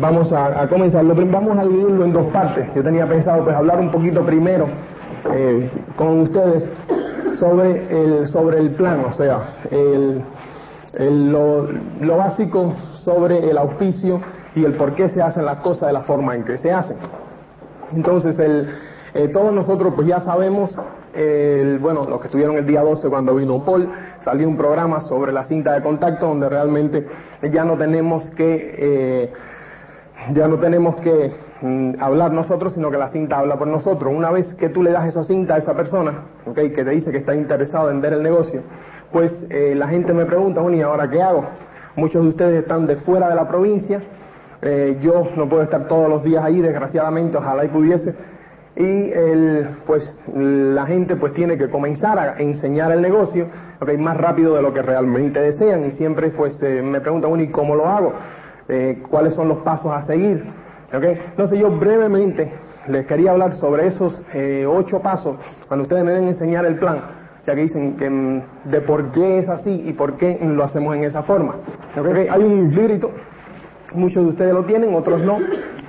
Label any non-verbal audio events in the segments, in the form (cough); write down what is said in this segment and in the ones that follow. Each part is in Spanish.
vamos a, comenzar. Vamos a dividirlo en dos partes. Yo tenía pensado pues hablar un poquito primero eh, con ustedes sobre el, sobre el plan, o sea, el, lo, lo, básico sobre el auspicio y el por qué se hacen las cosas de la forma en que se hacen. Entonces, el, eh, todos nosotros pues ya sabemos, el, bueno, los que estuvieron el día 12 cuando vino Paul, salió un programa sobre la cinta de contacto donde realmente ya no tenemos que, eh, ya no tenemos que mm, hablar nosotros, sino que la cinta habla por nosotros. Una vez que tú le das esa cinta a esa persona, okay, que te dice que está interesado en ver el negocio, pues eh, la gente me pregunta, bueno, ¿y ahora qué hago? Muchos de ustedes están de fuera de la provincia, eh, yo no puedo estar todos los días ahí, desgraciadamente, ojalá y pudiese, y el, pues la gente pues tiene que comenzar a enseñar el negocio okay, más rápido de lo que realmente desean y siempre pues eh, me preguntan, bueno, ¿y cómo lo hago? Eh, ¿Cuáles son los pasos a seguir? Okay. Entonces yo brevemente les quería hablar sobre esos eh, ocho pasos cuando ustedes me deben enseñar el plan, ya que dicen que, mm, de por qué es así y por qué lo hacemos en esa forma. Okay. Hay un librito Muchos de ustedes lo tienen, otros no,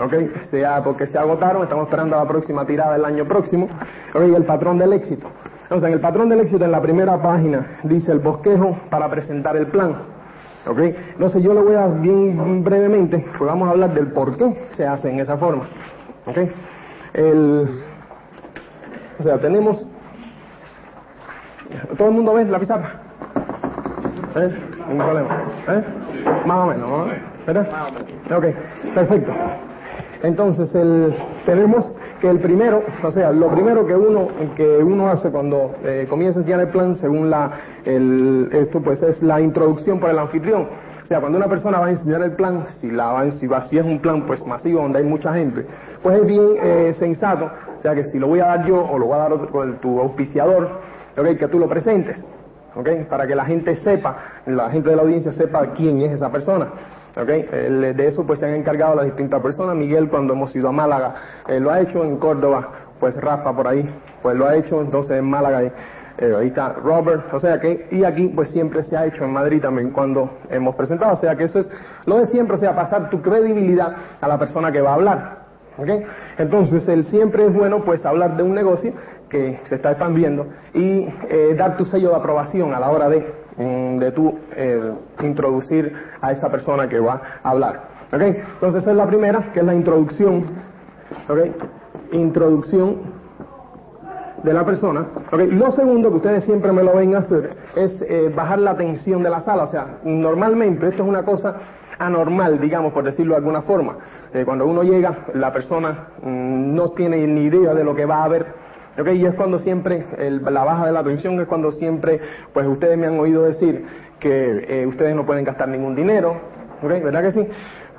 ¿ok? Sea porque se agotaron, estamos esperando la próxima tirada del año próximo, ¿ok? El patrón del éxito. Entonces, en el patrón del éxito, en la primera página, dice el bosquejo para presentar el plan, ¿ok? Entonces, yo lo voy a bien brevemente, pues vamos a hablar del por qué se hace en esa forma, ¿ok? El, o sea, tenemos... ¿Todo el mundo ve la pizarra? ¿Eh? Ningún problema. ¿Eh? Más o menos, ¿no? ¿Verdad? Ok, perfecto. Entonces, el, tenemos que el primero, o sea, lo primero que uno, que uno hace cuando eh, comienza a enseñar el plan, según la, el, esto pues es la introducción por el anfitrión. O sea, cuando una persona va a enseñar el plan, si, la va, si, va, si es un plan pues masivo donde hay mucha gente, pues es bien eh, sensato, o sea, que si lo voy a dar yo o lo voy a dar otro, tu auspiciador, okay, que tú lo presentes, okay, para que la gente sepa, la gente de la audiencia sepa quién es esa persona. Okay. de eso pues se han encargado las distintas personas. Miguel cuando hemos ido a Málaga eh, lo ha hecho, en Córdoba pues Rafa por ahí pues lo ha hecho, entonces en Málaga eh, ahí está Robert, o sea que, y aquí pues siempre se ha hecho en Madrid también cuando hemos presentado, o sea que eso es lo de siempre, o sea, pasar tu credibilidad a la persona que va a hablar. ¿okay? Entonces, el siempre es bueno pues hablar de un negocio que se está expandiendo y eh, dar tu sello de aprobación a la hora de de tú eh, introducir a esa persona que va a hablar. ¿Ok? Entonces esa es la primera, que es la introducción. ¿Ok? Introducción de la persona. ¿Ok? Lo segundo que ustedes siempre me lo ven hacer es eh, bajar la tensión de la sala. O sea, normalmente esto es una cosa anormal, digamos, por decirlo de alguna forma. Eh, cuando uno llega, la persona mm, no tiene ni idea de lo que va a haber Okay, y es cuando siempre, la baja de la atención es cuando siempre, pues ustedes me han oído decir que eh, ustedes no pueden gastar ningún dinero, ¿verdad que sí?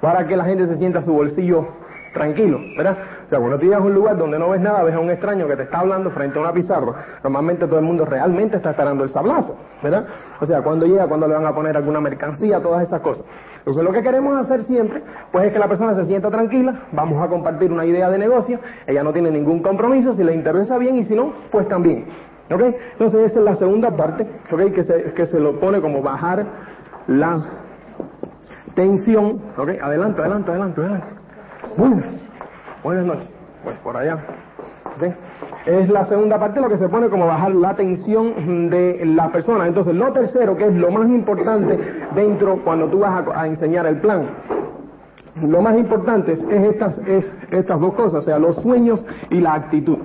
Para que la gente se sienta su bolsillo tranquilo, ¿verdad? O sea, cuando tú llegas a un lugar donde no ves nada, ves a un extraño que te está hablando frente a una pizarra, normalmente todo el mundo realmente está esperando el sablazo, ¿verdad? O sea, cuando llega, cuando le van a poner alguna mercancía, todas esas cosas. Entonces lo que queremos hacer siempre, pues es que la persona se sienta tranquila, vamos a compartir una idea de negocio, ella no tiene ningún compromiso, si le interesa bien y si no, pues también. ¿Ok? Entonces esa es la segunda parte, ¿ok? Que se, que se lo pone como bajar la tensión, ¿ok? Adelante, adelante, adelante, adelante. Buenas, buenas noches. Pues por allá. Es la segunda parte lo que se pone como bajar la tensión de la persona. Entonces, lo tercero, que es lo más importante dentro cuando tú vas a, enseñar el plan. Lo más importante es, estas, es estas dos cosas, o sea, los sueños y la actitud.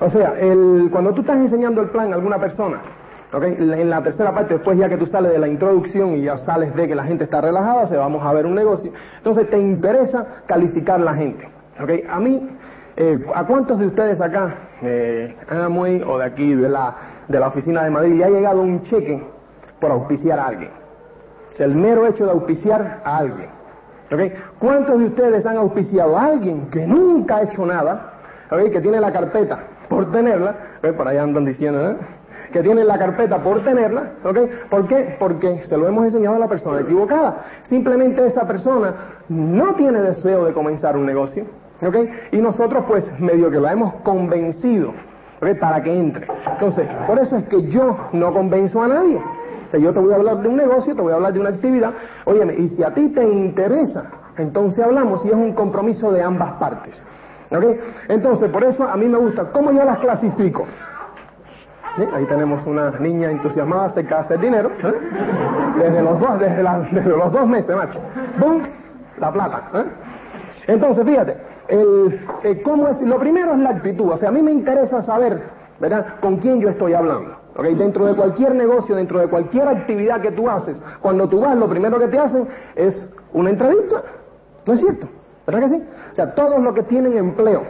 O sea, el, cuando tú estás enseñando el plan a alguna persona, ¿okay? en la tercera parte, después ya que tú sales de la introducción y ya sales de que la gente está relajada, se vamos a ver un negocio, entonces te interesa calificar la gente. ¿okay? A mí eh, ¿A cuántos de ustedes acá, eh, Amway o de aquí, de la, de la oficina de Madrid, le ha llegado un cheque por auspiciar a alguien? O el mero hecho de auspiciar a alguien. ¿okay? ¿Cuántos de ustedes han auspiciado a alguien que nunca ha hecho nada, ¿okay? que tiene la carpeta por tenerla? Por ahí andan diciendo, ¿eh? que tiene la carpeta por tenerla, ¿ok? ¿Por qué? Porque se lo hemos enseñado a la persona equivocada. Simplemente esa persona no tiene deseo de comenzar un negocio, y nosotros pues medio que lo hemos convencido, Para que entre. Entonces, por eso es que yo no convenzo a nadie. O sea, yo te voy a hablar de un negocio, te voy a hablar de una actividad. Óyeme, y si a ti te interesa, entonces hablamos y es un compromiso de ambas partes. ¿Ok? Entonces, por eso a mí me gusta. ¿Cómo yo las clasifico? Ahí tenemos una niña entusiasmada acerca de hacer dinero. ¿eh? Desde, los dos, desde, los dos meses, macho. ¡Bum! La plata. ¿eh? Entonces, fíjate, el, eh, ¿cómo es? Lo primero es la actitud. O sea, a mí me interesa saber, ¿verdad?, con quién yo estoy hablando. ¿Okay? Dentro de cualquier negocio, dentro de cualquier actividad que tú haces, cuando tú vas, lo primero que te hacen es una entrevista. ¿No es cierto? ¿Verdad que sí? O sea, todos los que tienen empleo,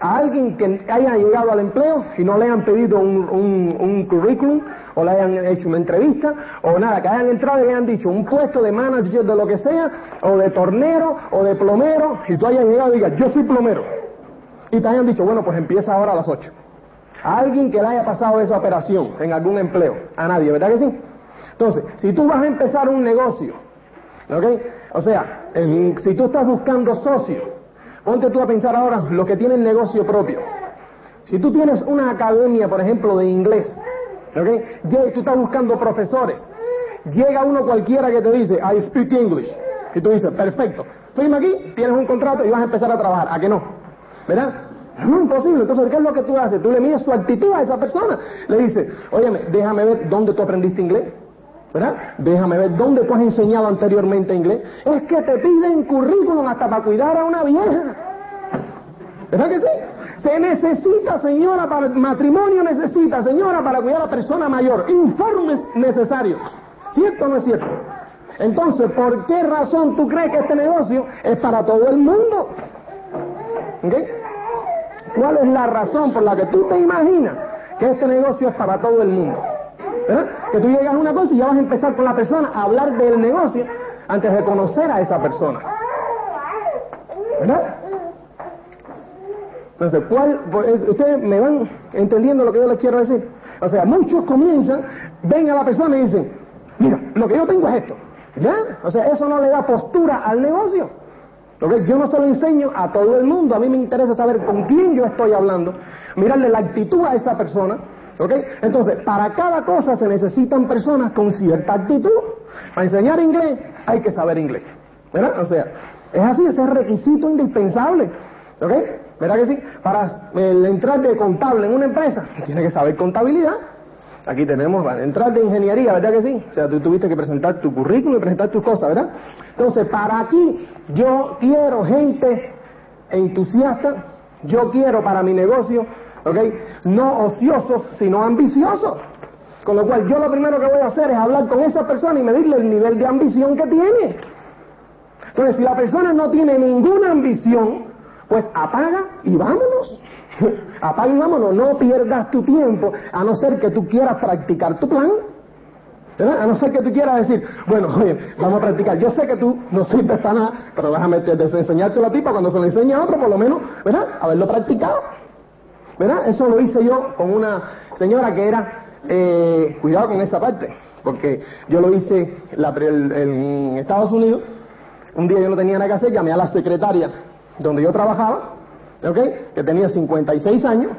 a alguien que haya llegado al empleo y no le hayan pedido un, currículum o le hayan hecho una entrevista o nada, que hayan entrado y le hayan dicho un puesto de manager de lo que sea o de tornero o de plomero y tú hayas llegado y digas yo soy plomero y te hayan dicho bueno pues empieza ahora a las 8 a alguien que le haya pasado esa operación en algún empleo a nadie, ¿verdad que sí? entonces si tú vas a empezar un negocio ¿ok? o sea si tú estás buscando socios, ponte tú a pensar ahora los que tienen negocio propio. Si tú tienes una academia, por ejemplo, de inglés, ¿ok? Y tú estás buscando profesores, llega uno cualquiera que te dice, I speak English, y tú dices, perfecto, firma aquí, tienes un contrato y vas a empezar a trabajar, ¿a qué no? ¿Verdad? No, imposible. Entonces, ¿qué es lo que tú haces? Tú le mides su actitud a esa persona. Le dices, óyeme, déjame ver dónde tú aprendiste inglés. ¿Verdad? Déjame ver dónde tú has enseñado anteriormente inglés. Es que te piden currículum hasta para cuidar a una vieja. ¿Verdad que sí? Se necesita, señora, para matrimonio necesita, señora, para cuidar a la persona mayor. Informes necesarios. ¿Cierto o no es cierto? Entonces, ¿por qué razón tú crees que este negocio es para todo el mundo? ¿Cuál es la razón por la que tú te imaginas que este negocio es para todo el mundo? Que tú llegas a una cosa y ya vas a empezar con la persona a hablar del negocio antes de conocer a esa persona. ¿Verdad? Entonces, ¿cuál, ustedes me van entendiendo lo que yo les quiero decir. O sea, muchos comienzan, ven a la persona y dicen, mira, lo que yo tengo es esto. ¿Ya? O sea, eso no le da postura al negocio. Yo no se lo enseño a todo el mundo, a mí me interesa saber con quién yo estoy hablando, mirarle la actitud a esa persona, ¿Ok? Entonces, para cada cosa se necesitan personas con cierta actitud. Para enseñar inglés hay que saber inglés. ¿Verdad? O sea, es así, ese es requisito indispensable. ¿Ok? ¿Verdad que sí? Para entrar de contable en una empresa, tiene que saber contabilidad. Aquí tenemos, para entrar de ingeniería, ¿verdad que sí? O sea, tú tuviste que presentar tu currículum y presentar tus cosas, ¿verdad? Entonces, para aquí, yo quiero gente entusiasta, yo quiero para mi negocio ¿ok? No ociosos, sino ambiciosos. Con lo cual yo lo primero que voy a hacer es hablar con esa persona y medirle el nivel de ambición que tiene. Entonces, si la persona no tiene ninguna ambición, pues apaga y vámonos. (laughs) apaga y vámonos, no pierdas tu tiempo, a no ser que tú quieras practicar tu plan. A no ser que tú quieras decir, bueno, oye, vamos a practicar. Yo sé que tú no sirves para nada, pero déjame enseñarte a ti para cuando se lo enseñe a otro, por lo menos, ¿verdad? Haberlo practicado. ¿Verdad? Eso lo hice yo con una señora que era, eh, cuidado con esa parte, porque yo lo hice en Estados Unidos. Un día yo no tenía nada que hacer, llamé a la secretaria donde yo trabajaba, ¿ok? Que tenía 56 años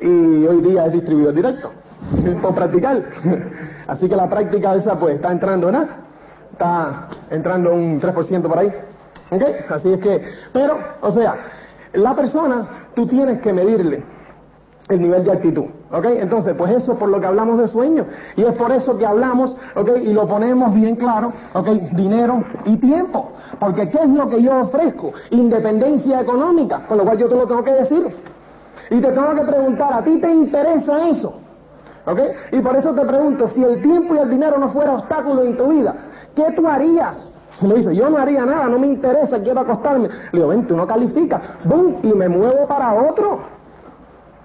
y hoy día es distribuidor directo, (laughs) por practicar. (laughs) Así que la práctica esa pues está entrando, ¿verdad? Está entrando un 3% por ahí. ¿Ok? Así es que, pero, o sea, la persona tú tienes que medirle el nivel de actitud. ¿Ok? Entonces, pues eso es por lo que hablamos de sueño. Y es por eso que hablamos, ¿ok? Y lo ponemos bien claro, ¿ok? Dinero y tiempo. Porque ¿qué es lo que yo ofrezco? Independencia económica. Con lo cual yo te lo tengo que decir. Y te tengo que preguntar, ¿a ti te interesa eso? ¿Ok? Y por eso te pregunto, si el tiempo y el dinero no fuera obstáculo en tu vida, ¿qué tú harías? Me dice, yo no haría nada, no me interesa, quiero acostarme. Le digo, ven, tú no calificas. ¡Bum! Y me muevo para otro.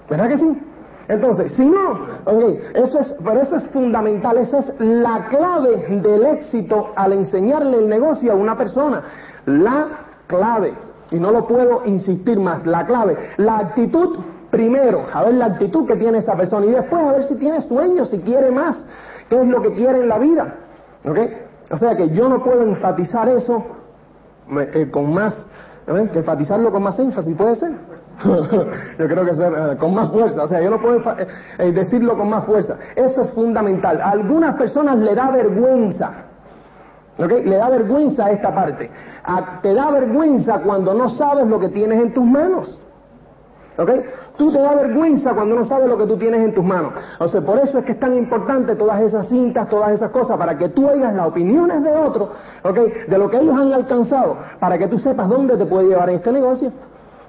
¿Verdad que sí? Entonces, si no, eso es, pero eso es fundamental, esa es la clave del éxito al enseñarle el negocio a una persona. La clave, y no lo puedo insistir más, la clave, la actitud primero, a ver la actitud que tiene esa persona y después a ver si tiene sueños, si quiere más, qué es lo que quiere en la vida. ¿Ok? O sea que yo no puedo enfatizar eso eh, con más, que enfatizarlo con más énfasis, puede ser. (laughs) yo creo que es con más fuerza, o sea, yo no puedo eh, eh, decirlo con más fuerza. Eso es fundamental. A algunas personas le da vergüenza, ¿ok? Le da vergüenza esta parte. te da vergüenza cuando no sabes lo que tienes en tus manos. ¿Ok? Tú te da vergüenza cuando no sabes lo que tú tienes en tus manos. O sea, por eso es que es tan importante todas esas cintas, todas esas cosas, para que tú oigas las opiniones de otros, ¿ok? De lo que ellos han alcanzado, para que tú sepas dónde te puede llevar este negocio.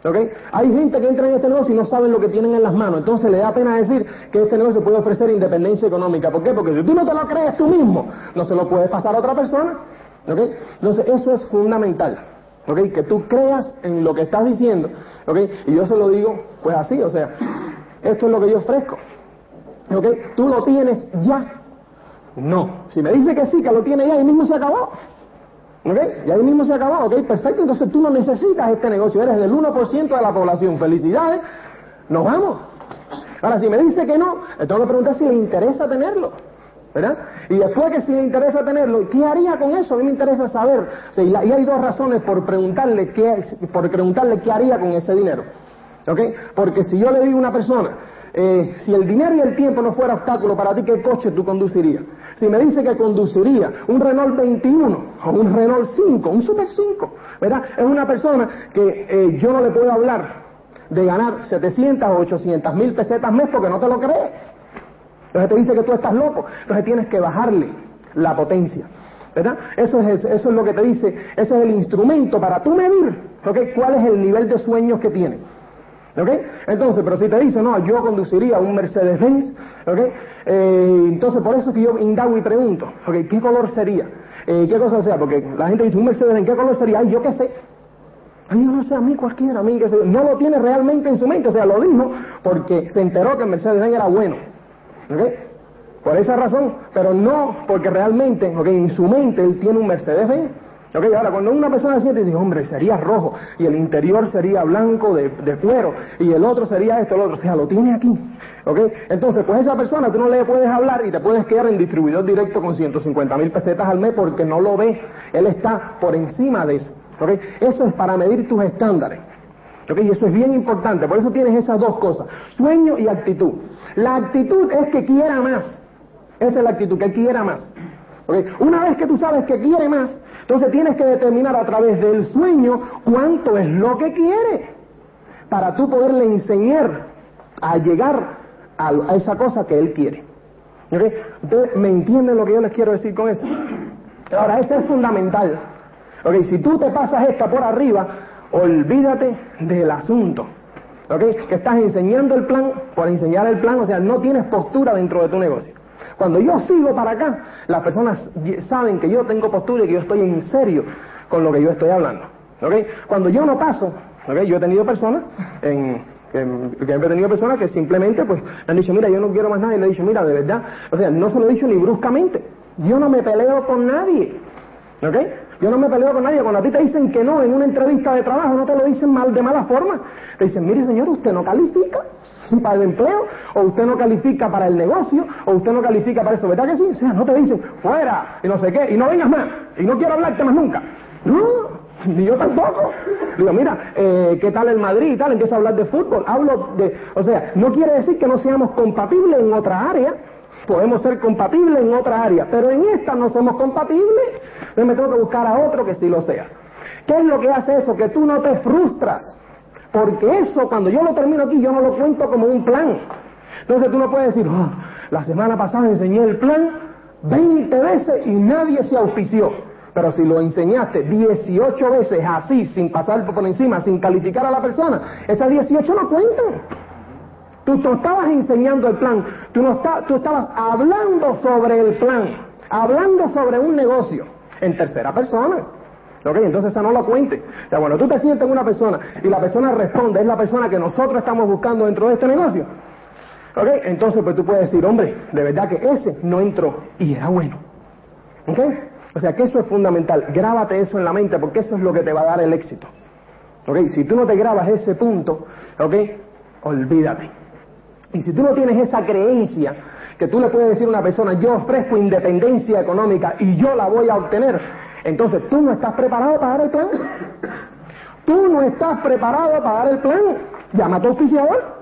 ¿Ok? Hay gente que entra en este negocio y no saben lo que tienen en las manos. Entonces le da pena decir que este negocio puede ofrecer independencia económica. ¿Por qué? Porque si tú no te lo crees tú mismo, no se lo puedes pasar a otra persona. ¿Ok? Entonces eso es fundamental. ¿Ok? Que tú creas en lo que estás diciendo. ¿Ok? Y yo se lo digo pues así, o sea, esto es lo que yo ofrezco. ¿Ok? Tú lo tienes ya. No. Si me dice que sí, que lo tiene ya, ahí mismo se acabó. ¿Ok? Y ahí mismo se acabó, ¿ok? Perfecto, entonces tú no necesitas este negocio, eres del 1% de la población. Felicidades, nos vamos. Ahora, si me dice que no, le tengo que preguntar si le interesa tenerlo. ¿verdad? Y después que si le interesa tenerlo, ¿qué haría con eso? A mí me interesa saber. y hay dos razones por preguntarle qué, por preguntarle qué haría con ese dinero. ¿Ok? Porque si yo le digo a una persona, eh, si el dinero y el tiempo no fuera obstáculo para ti, ¿qué coche tú conducirías? Si me dice que conduciría un Renault 21 o un Renault 5, un Super 5, ¿verdad? Es una persona que eh, yo no le puedo hablar de ganar 700 o 800 mil pesetas mes porque no te lo crees. Entonces te dice que tú estás loco. Entonces tienes que bajarle la potencia. ¿Verdad? Eso es, eso es lo que te dice, ese es el instrumento para tú medir cuál es el nivel de sueños que tiene. ¿Ok? Entonces, pero si te dice, no, yo conduciría un Mercedes-Benz, ¿ok? Eh, entonces, por eso que yo indago y pregunto, ¿ok? ¿Qué color sería? Eh, ¿Qué cosa sea? Porque la gente dice, un Mercedes-Benz, ¿qué color sería? Ay, yo qué sé. Ay, yo no sé, a mí cualquiera, a mí que sé. No lo tiene realmente en su mente, o sea, lo dijo porque se enteró que el Mercedes-Benz era bueno. Por esa razón, pero no porque realmente, en su mente él tiene un Mercedes-Benz. Ahora cuando una persona siente dice, hombre, sería rojo y el interior sería blanco de, cuero y el otro sería esto, el otro, o sea, lo tiene aquí. Entonces, pues esa persona tú no le puedes hablar y te puedes quedar en distribuidor directo con 150 mil pesetas al mes porque no lo ve. Él está por encima de eso. Eso es para medir tus estándares. Y eso es bien importante. Por eso tienes esas dos cosas, sueño y actitud. La actitud es que quiera más. Esa es la actitud, que quiera más. Una vez que tú sabes que quiere más, entonces tienes que determinar a través del sueño cuánto es lo que quiere para tú poderle enseñar a llegar a, esa cosa que él quiere. Entonces, ¿me entienden lo que yo les quiero decir con eso? Ahora, eso es fundamental. Si tú te pasas esta por arriba, olvídate del asunto. ¿Ok? Que estás enseñando el plan por enseñar el plan, o sea, no tienes postura dentro de tu negocio. Cuando yo sigo para acá, las personas saben que yo tengo postura y que yo estoy en serio con lo que yo estoy hablando. ¿Ok? Cuando yo no paso, ¿ok? Yo he tenido personas en, que, he tenido personas que simplemente pues han dicho, mira, yo no quiero más nada, y le he dicho, mira, de verdad, o sea, no se lo he dicho ni bruscamente, yo no me peleo con nadie, ¿ok? Yo no me peleo con nadie. Cuando a ti te dicen que no en una entrevista de trabajo, no te lo dicen mal de mala forma. Te dicen, mire señor, usted no califica (laughs) para el empleo, o usted no califica para el negocio, o usted no califica para eso. ¿Verdad que sí? O sea, no te dicen, fuera, y no sé qué, y no vengas más, y no quiero hablarte más nunca. No, ni yo tampoco. Digo, mira, eh, ¿qué tal el Madrid y tal? Empiezo a hablar de fútbol. Hablo de, o sea, no quiere decir que no seamos compatibles en otra área. Podemos ser compatibles en otra área, pero en esta no somos compatibles. Entonces me tengo que buscar a otro que sí lo sea. ¿Qué es lo que hace eso? Que tú no te frustras. Porque eso, cuando yo lo termino aquí, yo no lo cuento como un plan. Entonces tú no puedes decir, oh, la semana pasada enseñé el plan 20 veces y nadie se auspició. Pero si lo enseñaste 18 veces así, sin pasar por encima, sin calificar a la persona, esas 18 no cuentan. Tú no estabas enseñando el plan, tú, no tú estabas hablando sobre el plan, hablando sobre un negocio en tercera persona. ¿Ok? Entonces esa no lo cuente. O sea, cuando tú te sientes en una persona y la persona responde, es la persona que nosotros estamos buscando dentro de este negocio. ¿Ok? Entonces pues tú puedes decir, hombre, de verdad que ese no entró y era bueno. ¿Ok? O sea que eso es fundamental. Grábate eso en la mente porque eso es lo que te va a dar el éxito. ¿Ok? Si tú no te grabas ese punto, ¿ok? Olvídate. Y si tú no tienes esa creencia que tú le puedes decir a una persona, yo ofrezco independencia económica y yo la voy a obtener, entonces tú no estás preparado para dar el plan. Tú no estás preparado para dar el plan. llama a tu auspiciador.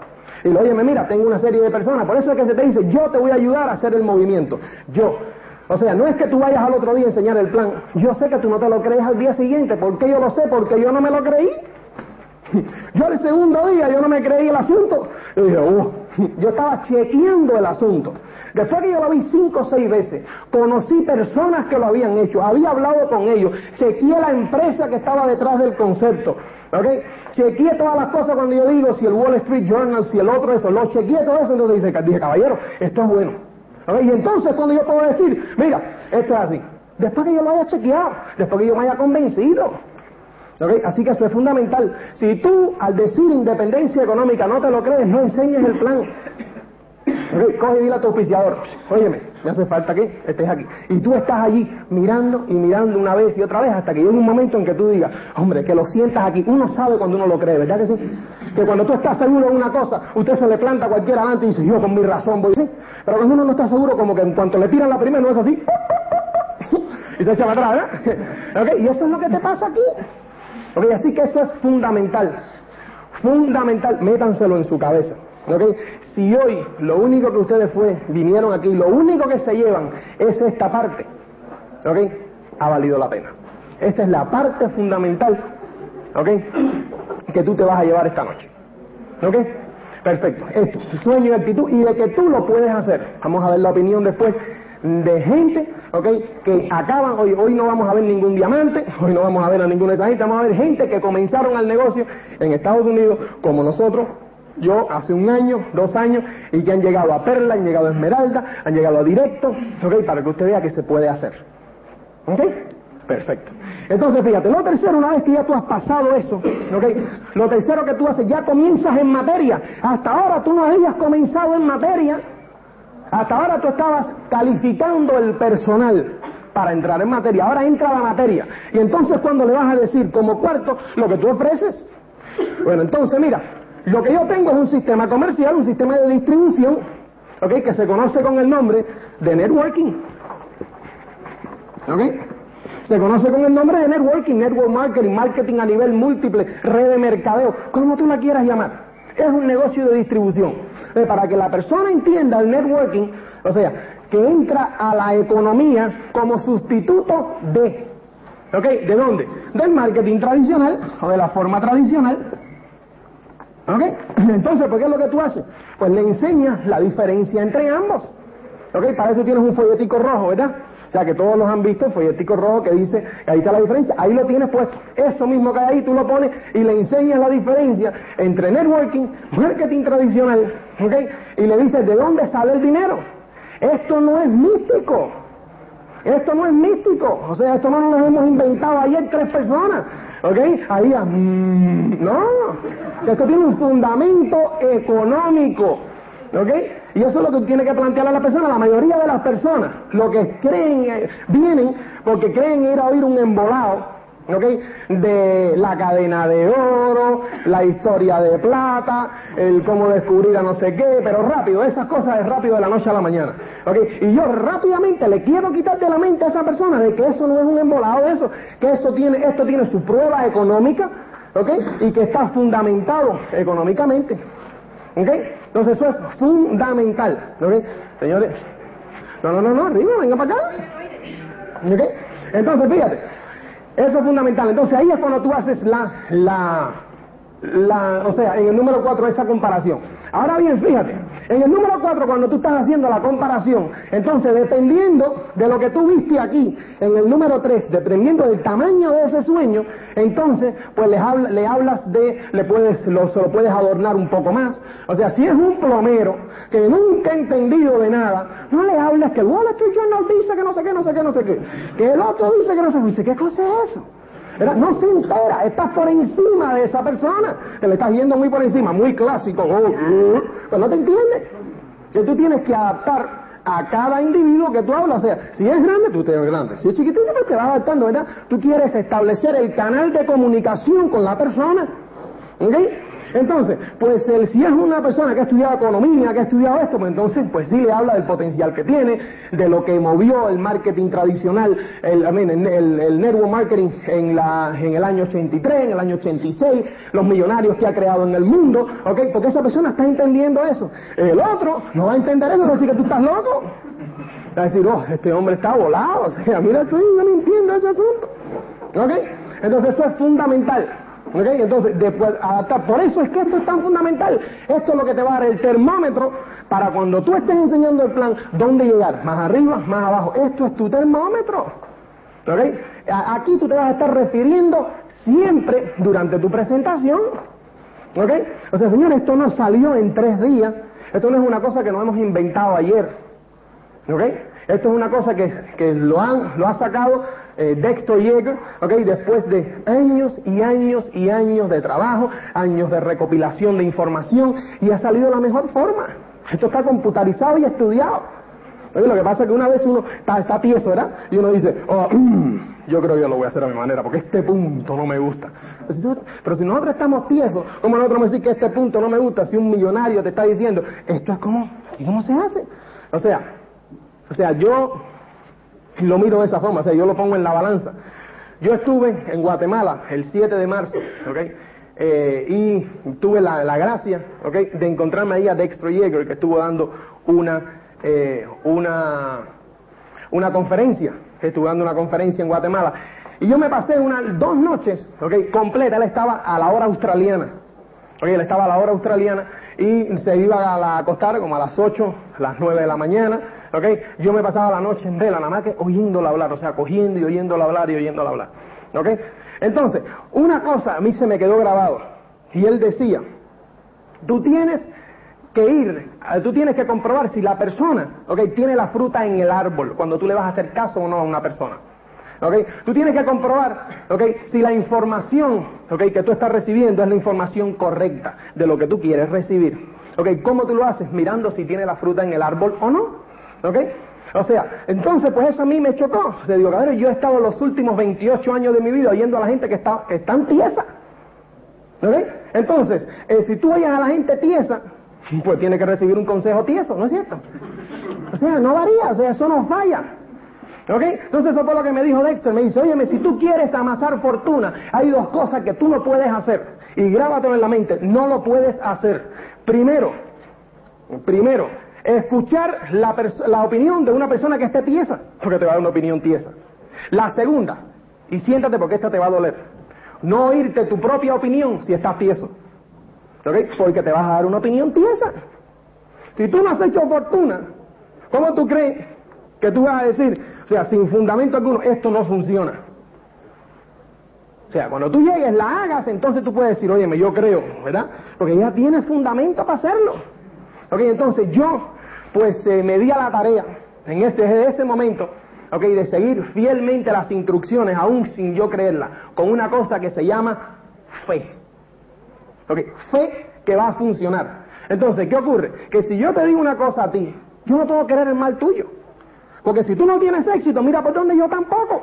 Y le oye, mira, tengo una serie de personas. Por eso es que se te dice, yo te voy a ayudar a hacer el movimiento. Yo. O sea, no es que tú vayas al otro día a enseñar el plan. Yo sé que tú no te lo crees al día siguiente. ¿Por qué yo lo sé? Porque yo no me lo creí. (laughs) Yo el segundo día yo no me creí el asunto. Yo dije, uh, yo estaba chequeando el asunto. Después que yo lo vi cinco o seis veces, conocí personas que lo habían hecho, había hablado con ellos, chequeé la empresa que estaba detrás del concepto. ¿Ok? Chequeé todas las cosas cuando yo digo, si el Wall Street Journal, si el otro eso, lo chequeé todo eso, entonces dice, dije, caballero, esto es bueno. ¿Ok? Y entonces cuando yo puedo decir, mira, esto es así. Después que yo lo haya chequeado, después que yo me haya convencido. Así que eso es fundamental. Si tú al decir independencia económica no te lo crees, no enseñes el plan. Coge y dile a tu oficiador, óyeme, me hace falta que estés aquí. Y tú estás allí mirando y mirando una vez y otra vez hasta que llegue un momento en que tú digas, hombre, que lo sientas aquí. Uno sabe cuando uno lo cree, ¿verdad que sí? Que cuando tú estás seguro de una cosa, usted se le planta a cualquiera adelante y dice, yo con mi razón voy, ¿sí? Pero cuando uno no está seguro, como que en cuanto le tiran la primera, no es así. (laughs) y se echa para atrás, ¿verdad? (laughs) Y eso es lo que te pasa aquí. Así que eso es fundamental. Fundamental, métanselo en su cabeza. Si hoy lo único que ustedes fue, vinieron aquí, lo único que se llevan es esta parte, ¿ok? Ha valido la pena. Esta es la parte fundamental, ¿ok? Que tú te vas a llevar esta noche. ¿Ok? Perfecto. Esto, sueño y actitud, y de que tú lo puedes hacer. Vamos a ver la opinión después de gente, ¿ok? Que acaban, hoy, hoy no vamos a ver ningún diamante, (laughs) hoy no vamos a ver a ninguna de esas gente, vamos a ver gente que comenzaron al negocio en Estados Unidos como nosotros, yo hace un año, dos años, y que han llegado a Perla, han llegado a Esmeralda, han llegado a Directo, ¿ok? Para que usted vea que se puede hacer. ¿Ok? Perfecto. Entonces, fíjate, lo tercero, una vez que ya tú has pasado eso, ¿ok? Lo tercero que tú haces, ya comienzas en materia. Hasta ahora tú no habías comenzado en materia. Hasta ahora tú estabas calificando el personal para entrar en materia. Ahora entra la materia. Y entonces cuando le vas a decir como cuarto lo que tú ofreces, bueno, entonces mira, lo que yo tengo es un sistema comercial, un sistema de distribución, ¿ok? Que se conoce con el nombre de networking. ¿Ok? Se conoce con el nombre de networking, network marketing, marketing a nivel múltiple, red de mercadeo, como tú la quieras llamar. Es un negocio de distribución. Para que la persona entienda el networking, o sea, que entra a la economía como sustituto de. ¿Ok? ¿De dónde? Del marketing tradicional o de la forma tradicional. ¿Ok? (clears throat) Entonces, ¿por qué es lo que tú haces? Pues le enseñas la diferencia entre ambos. ¿Ok? Para eso tienes un folletico rojo, ¿verdad? O sea, que todos los han visto, el folletico rojo que dice, ahí está la diferencia, ahí lo tienes puesto. Eso mismo que hay ahí, tú lo pones y le enseñas la diferencia entre networking, marketing tradicional, ¿ok? Y le dices, ¿de dónde sale el dinero? Esto no es místico. Esto no es místico. O sea, esto no nos hemos inventado ayer tres personas. ¿Ok? Ahí, mm, no. Esto tiene un fundamento económico. ¿Ok? Y eso es lo que tiene que plantear a la persona. La mayoría de las personas, lo que creen, eh, vienen porque creen ir a oír un embolado, ¿ok? De la cadena de oro, la historia de plata, el cómo descubrir a no sé qué, pero rápido, esas cosas es rápido de la noche a la mañana, ¿ok? Y yo rápidamente le quiero quitar de la mente a esa persona de que eso no es un embolado de eso, que esto tiene, esto tiene su prueba económica, ¿ok? Y que está fundamentado económicamente. ¿Ok? Entonces eso es fundamental. ¿Ok? Señores. No, no, no, no, arriba, venga para acá. ¿Ok? Entonces, fíjate. Eso es fundamental. Entonces ahí es cuando tú haces la, la, la, o sea, en el número 4 esa comparación. Ahora bien, fíjate, en el número 4 cuando tú estás haciendo la comparación, entonces dependiendo de lo que tú viste aquí, en el número 3, dependiendo del tamaño de ese sueño, entonces pues le, le hablas de, le puedes, lo, lo puedes adornar un poco más. O sea, si es un plomero que nunca ha entendido de nada, no le hables que el Wall Street Journal dice que no sé qué, no sé qué, no sé qué, que el otro dice que no sé qué, ¿qué cosa es eso? No se entera, estás por encima de esa persona, que le estás viendo muy por encima, muy clásico, oh, uh, pero no te entiende. Que tú tienes que adaptar a cada individuo que tú hablas. O sea, si es grande, tú te ves grande. Si es chiquitito, pues te vas adaptando, ¿verdad? Tú quieres establecer el canal de comunicación con la persona. ¿Ok? Entonces, pues el, si es una persona que ha estudiado economía, que ha estudiado esto, pues entonces, pues sí le habla del potencial que tiene, de lo que movió el marketing tradicional, el, el, el marketing en, la, en el año 83, en el año 86, los millonarios que ha creado en el mundo, ¿ok? Porque esa persona está entendiendo eso. El otro no va a entender eso, va a decir que tú estás loco. Va a decir, oh, este hombre está volado, o sea, mira tú, yo no entiendo ese asunto. ¿Ok? Entonces eso es fundamental. ¿Ok? Entonces, después, adaptar. Por eso es que esto es tan fundamental. Esto es lo que te va a dar el termómetro para cuando tú estés enseñando el plan, dónde llegar. Más arriba, más abajo. Esto es tu termómetro. ¿Ok? Aquí tú te vas a estar refiriendo siempre durante tu presentación. ¿Ok? O sea, señor, esto no salió en tres días. Esto no es una cosa que nos hemos inventado ayer. ¿Ok? Esto es una cosa que, que lo, han, lo ha sacado eh, Dexter Yeager, ¿ok? Después de años y años y años de trabajo, años de recopilación de información, y ha salido la mejor forma. Esto está computarizado y estudiado. lo que pasa es que una vez uno está, está tieso, ¿verdad? Y uno dice, oh, (clears throat) yo creo que yo lo voy a hacer a mi manera, porque este punto no me gusta. Pero si nosotros estamos tiesos, ¿cómo nosotros vamos a decir que este punto no me gusta si un millonario te está diciendo, esto es como, ¿cómo se hace? O sea, o sea, yo lo miro de esa forma, o sea, yo lo pongo en la balanza. Yo estuve en Guatemala el 7 de marzo, ¿ok? Eh, y tuve la, gracia, ¿ok? De encontrarme ahí a Dexter Yeager, que estuvo dando una, eh, una, una conferencia, estuvo dando una conferencia en Guatemala. Y yo me pasé unas dos noches, ¿ok? Completa, él estaba a la hora australiana, ¿ok? Él estaba a la hora australiana y se iba a acostar como a las 8, las 9 de la mañana, ¿ok? Yo me pasaba la noche en vela, nada más que oyéndola hablar, o sea, cogiendo y oyéndola hablar y oyéndola hablar, ¿ok? Entonces, una cosa a mí se me quedó grabado, y él decía, tú tienes que ir, eh, tú tienes que comprobar si la persona, ¿ok? Tiene la fruta en el árbol, cuando tú le vas a hacer caso o no a una persona. ¿ok? Tú tienes que comprobar, ¿ok? Si la información, ¿ok? Que tú estás recibiendo es la información correcta de lo que tú quieres recibir. ¿Ok? ¿Cómo tú lo haces? Mirando si tiene la fruta en el árbol o no. ¿Ok? O sea, entonces pues eso a mí me chocó. O sea, digo, cabrón, yo he estado los últimos 28 años de mi vida oyendo a la gente que está, que tan tiesa. ¿Ok? Entonces, eh, si tú oyes a la gente tiesa, pues tiene que recibir un consejo tieso, ¿no es cierto? O sea, no varía, o sea, eso no falla. ¿Ok? Entonces eso fue lo que me dijo Dexter. Me dice, óyeme, si tú quieres amasar fortuna, hay dos cosas que tú no puedes hacer. Y grábatelo en la mente, no lo puedes hacer. Primero, primero, escuchar la, la, opinión de una persona que esté tiesa, porque te va a dar una opinión tiesa. La segunda, y siéntate porque esta te va a doler, no oírte tu propia opinión si estás tieso, ¿ok? Porque te vas a dar una opinión tiesa. Si tú no has hecho fortuna, ¿cómo tú crees que tú vas a decir, o sea, sin fundamento alguno, esto no funciona? O sea, cuando tú llegues, la hagas, entonces tú puedes decir, óyeme, yo creo, ¿verdad? Porque ya tienes fundamento para hacerlo. Ok, entonces yo, pues eh, me di a la tarea, en este, ese momento, ok, de seguir fielmente las instrucciones, aún sin yo creerlas, con una cosa que se llama fe. Ok, fe que va a funcionar. Entonces, ¿qué ocurre? Que si yo te digo una cosa a ti, yo no puedo querer el mal tuyo. Porque si tú no tienes éxito, mira por dónde yo tampoco.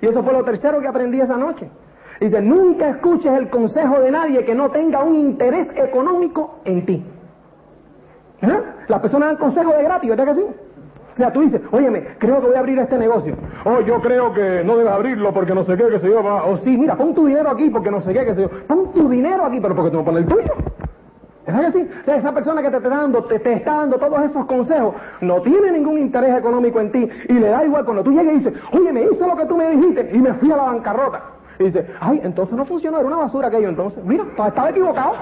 Y eso fue lo tercero que aprendí esa noche. Dice, nunca escuches el consejo de nadie que no tenga un interés económico en ti. ¿Eh? Las personas dan consejos de gratis, ¿verdad que sí? O sea, tú dices, óyeme, creo que voy a abrir este negocio. Oh, yo creo que no debes abrirlo porque no sé qué, que se yo. O sí, mira, pon tu dinero aquí porque no sé qué, que se yo. Pon tu dinero aquí, pero porque tú no pones el tuyo. ¿Verdad que sí? O sea, esa persona que te está dando, te, te, está dando todos esos consejos, no tiene ningún interés económico en ti y le da igual cuando tú llegas y dices, oye, me hice lo que tú me dijiste y me fui a la bancarrota. Y dice, ay, entonces no funcionó, era una basura aquello entonces. Mira, estaba equivocado.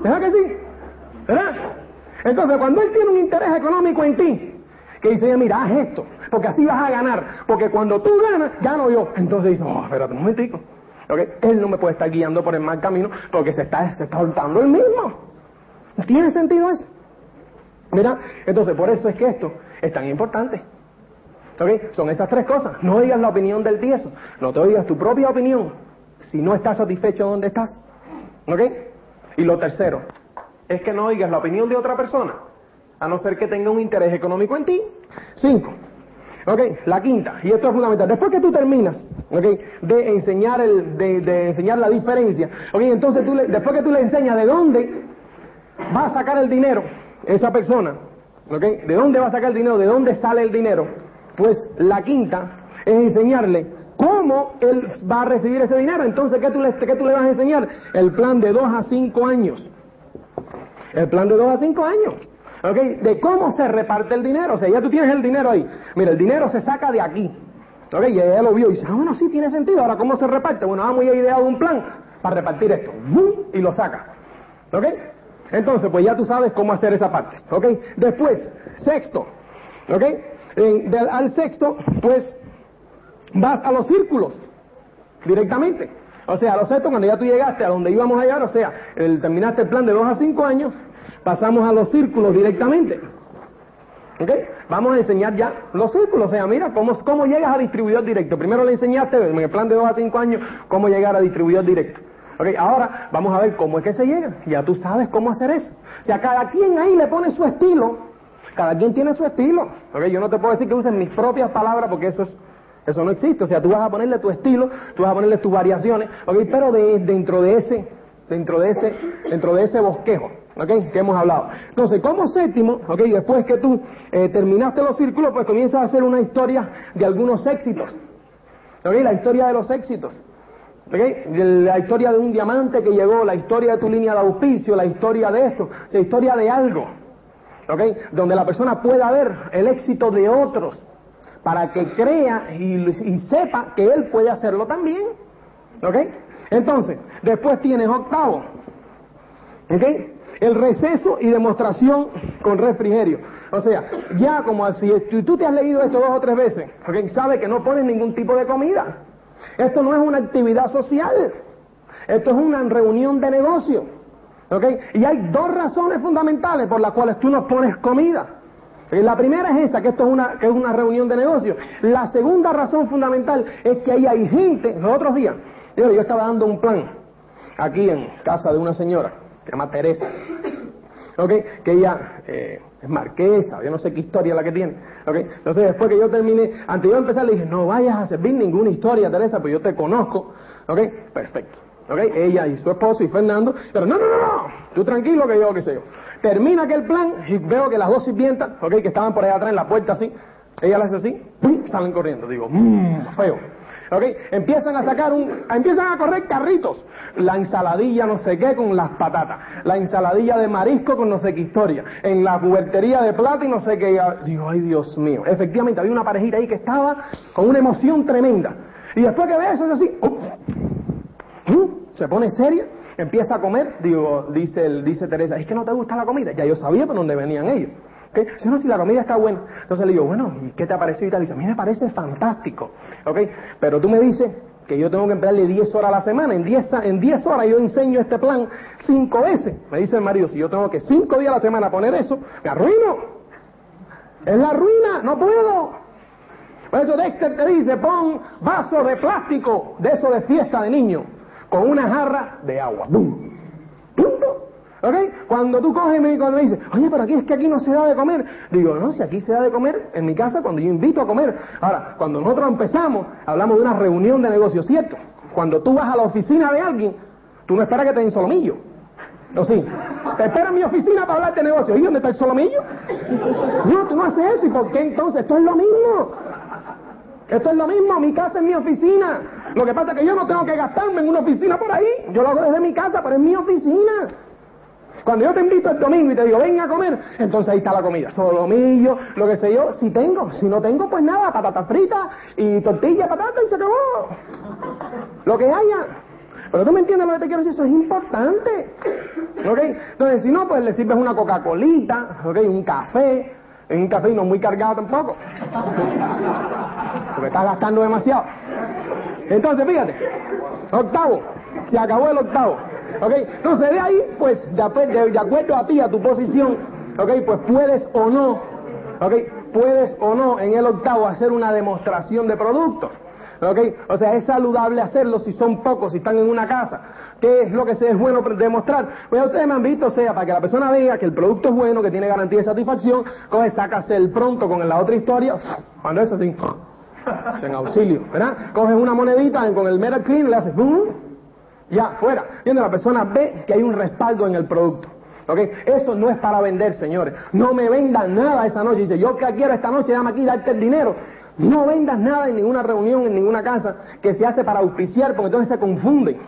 ¿Verdad que sí? ¿Verdad? Entonces, cuando él tiene un interés económico en ti, que dice, mira, haz esto, porque así vas a ganar, porque cuando tú ganas, gano yo. Entonces dice, oh, espérate un momentico. ¿Okay? Él no me puede estar guiando por el mal camino porque se está, se está hurtando él mismo. ¿Tiene sentido eso? Mira, entonces por eso es que esto es tan importante. ¿Okay? Son esas tres cosas. No oigas la opinión del tieso, no te oigas tu propia opinión si no estás satisfecho donde estás. ¿Ok? Y lo tercero, es que no oigas la opinión de otra persona, a no ser que tenga un interés económico en ti. Cinco. Ok, la quinta, y esto es fundamental. Después que tú terminas, de enseñar el, de, enseñar la diferencia, ok, entonces tú después que tú le enseñas de dónde va a sacar el dinero esa persona, ok, de dónde va a sacar el dinero, de dónde sale el dinero, pues la quinta es enseñarle cómo él va a recibir ese dinero. Entonces, ¿qué tú le, qué tú le vas a enseñar? El plan de dos a cinco años. El plan de dos a cinco años. ¿ok? De cómo se reparte el dinero. O sea, ya tú tienes el dinero ahí. Mira, el dinero se saca de aquí. ¿ok? Y ella lo vio y dice, ah, bueno, sí, tiene sentido. Ahora, ¿cómo se reparte? Bueno, vamos a ideado un plan para repartir esto. Y lo saca. ¿Ok? Entonces, pues ya tú sabes cómo hacer esa parte. ¿Ok? Después, sexto. ¿Ok? al sexto, pues vas a los círculos directamente. O sea, a los sextos, cuando ya tú llegaste a donde íbamos a llegar, o sea, terminaste el plan de dos a cinco años, pasamos a los círculos directamente. ¿Ok? Vamos a enseñar ya los círculos. O sea, mira, ¿cómo, cómo llegas a distribuidor directo? Primero le enseñaste en el plan de 2 a 5 años cómo llegar a distribuidor directo. ¿Ok? Ahora vamos a ver cómo es que se llega. Ya tú sabes cómo hacer eso. O sea, cada quien ahí le pone su estilo. Cada quien tiene su estilo. ¿Ok? Yo no te puedo decir que uses mis propias palabras porque eso es eso no existe. O sea, tú vas a ponerle tu estilo, tú vas a ponerle tus variaciones. Pero de, dentro de ese, dentro de ese, dentro de ese bosquejo. Que hemos hablado. Entonces, como séptimo. Después que tú eh, terminaste los círculos, pues comienzas a hacer una historia de algunos éxitos. ¿Ok? La historia de los éxitos. ¿Ok? La historia de un diamante que llegó, la historia de tu línea de auspicio, la historia de esto, la historia de algo. ¿Ok? Donde la persona pueda ver el éxito de otros para que crea y, sepa que él puede hacerlo también. ¿Ok? Entonces, después tienes octavo. ¿Ok? El receso y demostración con refrigerio. O sea, ya como si tú te has leído esto dos o tres veces, porque sabe que no pones ningún tipo de comida. Esto no es una actividad social. Esto es una reunión de negocio. ¿Ok? Y hay dos razones fundamentales por las cuales tú no pones comida. La primera es esa, que esto es una, que es una reunión de negocio. La segunda razón fundamental es que ahí hay gente, los otros días, yo estaba dando un plan aquí en casa de una señora se llama Teresa. ¿Ok? Que ella eh, es marquesa, yo no sé qué historia la que tiene. ¿Ok? Entonces después que yo terminé, antes de yo empezar le dije, no vayas a servir ninguna historia, Teresa, pues yo te conozco. ¿Ok? Perfecto. ¿Ok? Ella y su esposo y Fernando, pero no, no, no, no, tú tranquilo que yo, qué sé yo. Termina aquel plan y veo que las dos sirvientas, ¿ok? Que estaban por allá atrás en la puerta así, ella le hace así, ¡pum! salen corriendo. Digo, mmm, feo. ¿Ok? Empiezan a sacar un, empiezan a correr carritos la ensaladilla no sé qué con las patatas, la ensaladilla de marisco con no sé qué historia, en la cubertería de plata y no sé qué. Digo, ay Dios mío. Efectivamente, había una parejita ahí que estaba con una emoción tremenda. Y después que ve eso, es así, se pone seria, empieza a comer. Digo, dice, dice Teresa, es que no te gusta la comida. Ya yo sabía por dónde venían ellos. ¿Okay? Si no, si la comida está buena. Entonces le digo, bueno, ¿y qué te ha parecido? Y. Dice, a mí me parece fantástico. ¿Ok? Pero tú me dices que yo tengo que emplearle 10 horas a la semana. En 10, en 10 horas yo enseño este plan 5 veces. Me dice el marido, si yo tengo que 5 días a la semana poner eso, me arruino. Es la ruina, no puedo. Por eso Dexter te dice, pon vaso de plástico, de eso de fiesta de niño, con una jarra de agua. ¡Bum! ¡Punto! ¿Ok? Cuando tú coges y cuando me dices, oye, pero aquí es que aquí no se da de comer. Digo, no, si aquí se da de comer en mi casa cuando yo invito a comer. Ahora, cuando nosotros empezamos, hablamos de una reunión de negocios, ¿cierto? Cuando tú vas a la oficina de alguien, tú no esperas que te den solomillo. ¿O sí? Te esperas en mi oficina para hablar de negocios. ¿Y dónde está el solomillo? No, tú no haces eso. ¿Y por qué entonces? Esto es lo mismo. Esto es lo mismo. Mi casa es mi oficina. Lo que pasa es que yo no tengo que gastarme en una oficina por ahí. Yo lo hago desde mi casa, pero es mi oficina. Cuando yo te invito el domingo y te digo, venga a comer, entonces ahí está la comida. Solomillo, lo que sé yo, si tengo. Si no tengo, pues nada, patata frita y tortilla, patata y se acabó. Lo que haya. Pero tú me entiendes lo que te quiero decir, eso es importante. ¿Ok? Entonces, si no, pues le sirves una Coca-Colita, ¿ok? Un café. En un café y no muy cargado tampoco. Porque estás gastando demasiado. Entonces, fíjate. Octavo. Se acabó el octavo. ¿Ok? Entonces de ahí, pues, de, de, acuerdo a ti, a tu posición, ¿ok? Pues puedes o no, ¿ok? Puedes o no en el octavo hacer una demostración de productos. ¿Ok? O sea, es saludable hacerlo si son pocos, si están en una casa. ¿Qué es lo que es bueno demostrar? Pues ustedes me han visto, o sea, para que la persona vea que el producto es bueno, que tiene garantía de satisfacción, coge, sácase el pronto con la otra historia, cuando eso así, (laughs) en auxilio, ¿verdad? Coges una monedita con el metal clean, le haces, ya, fuera. Viendo la persona ve que hay un respaldo en el producto. ¿Ok? Eso no es para vender, señores. No me vendan nada esa noche. Dice, yo que quiero esta noche, llama aquí, darte el dinero. No vendas nada en ninguna reunión, en ninguna casa que se hace para auspiciar, porque entonces se confunden.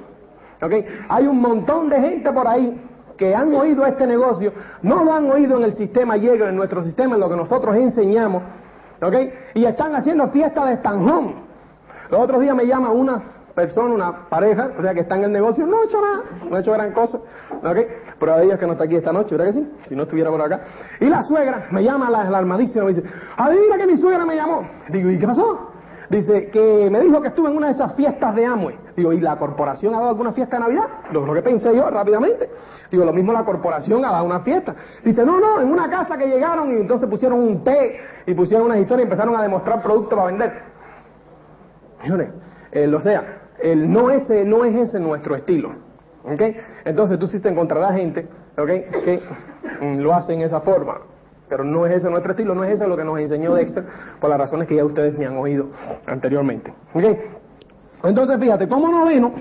¿Ok? Hay un montón de gente por ahí que han oído este negocio, no lo han oído en el sistema Yegro, en nuestro sistema, en lo que nosotros enseñamos, ¿ok? Y están haciendo fiesta de estanjón. Los otros días me llama una persona, una pareja, o sea, que está en el negocio, no ha hecho nada, no ha hecho gran cosa. Prueba de ellos que no está aquí esta noche, ¿verdad que sí? Si no estuviera por acá. Y la suegra me llama la, la armadísima, me dice, adivina que mi suegra me llamó. Digo, ¿y qué pasó? Dice que me dijo que estuve en una de esas fiestas de Amway. Digo, ¿y la corporación ha dado alguna fiesta de Navidad? Lo, lo que pensé yo rápidamente. Digo, lo mismo la corporación ha dado una fiesta. Dice, no, no, en una casa que llegaron y entonces pusieron un té y pusieron una historia y empezaron a demostrar productos para vender. Señores, eh, o sea, el no, ese, no es ese nuestro estilo. ¿Ok? Entonces tú sí te encontrarás gente ¿ok? que mm, lo hace en esa forma. Pero no es ese nuestro estilo, no es eso lo que nos enseñó Dexter, por las razones que ya ustedes me han oído anteriormente. ¿Ok? Entonces fíjate, como noveno,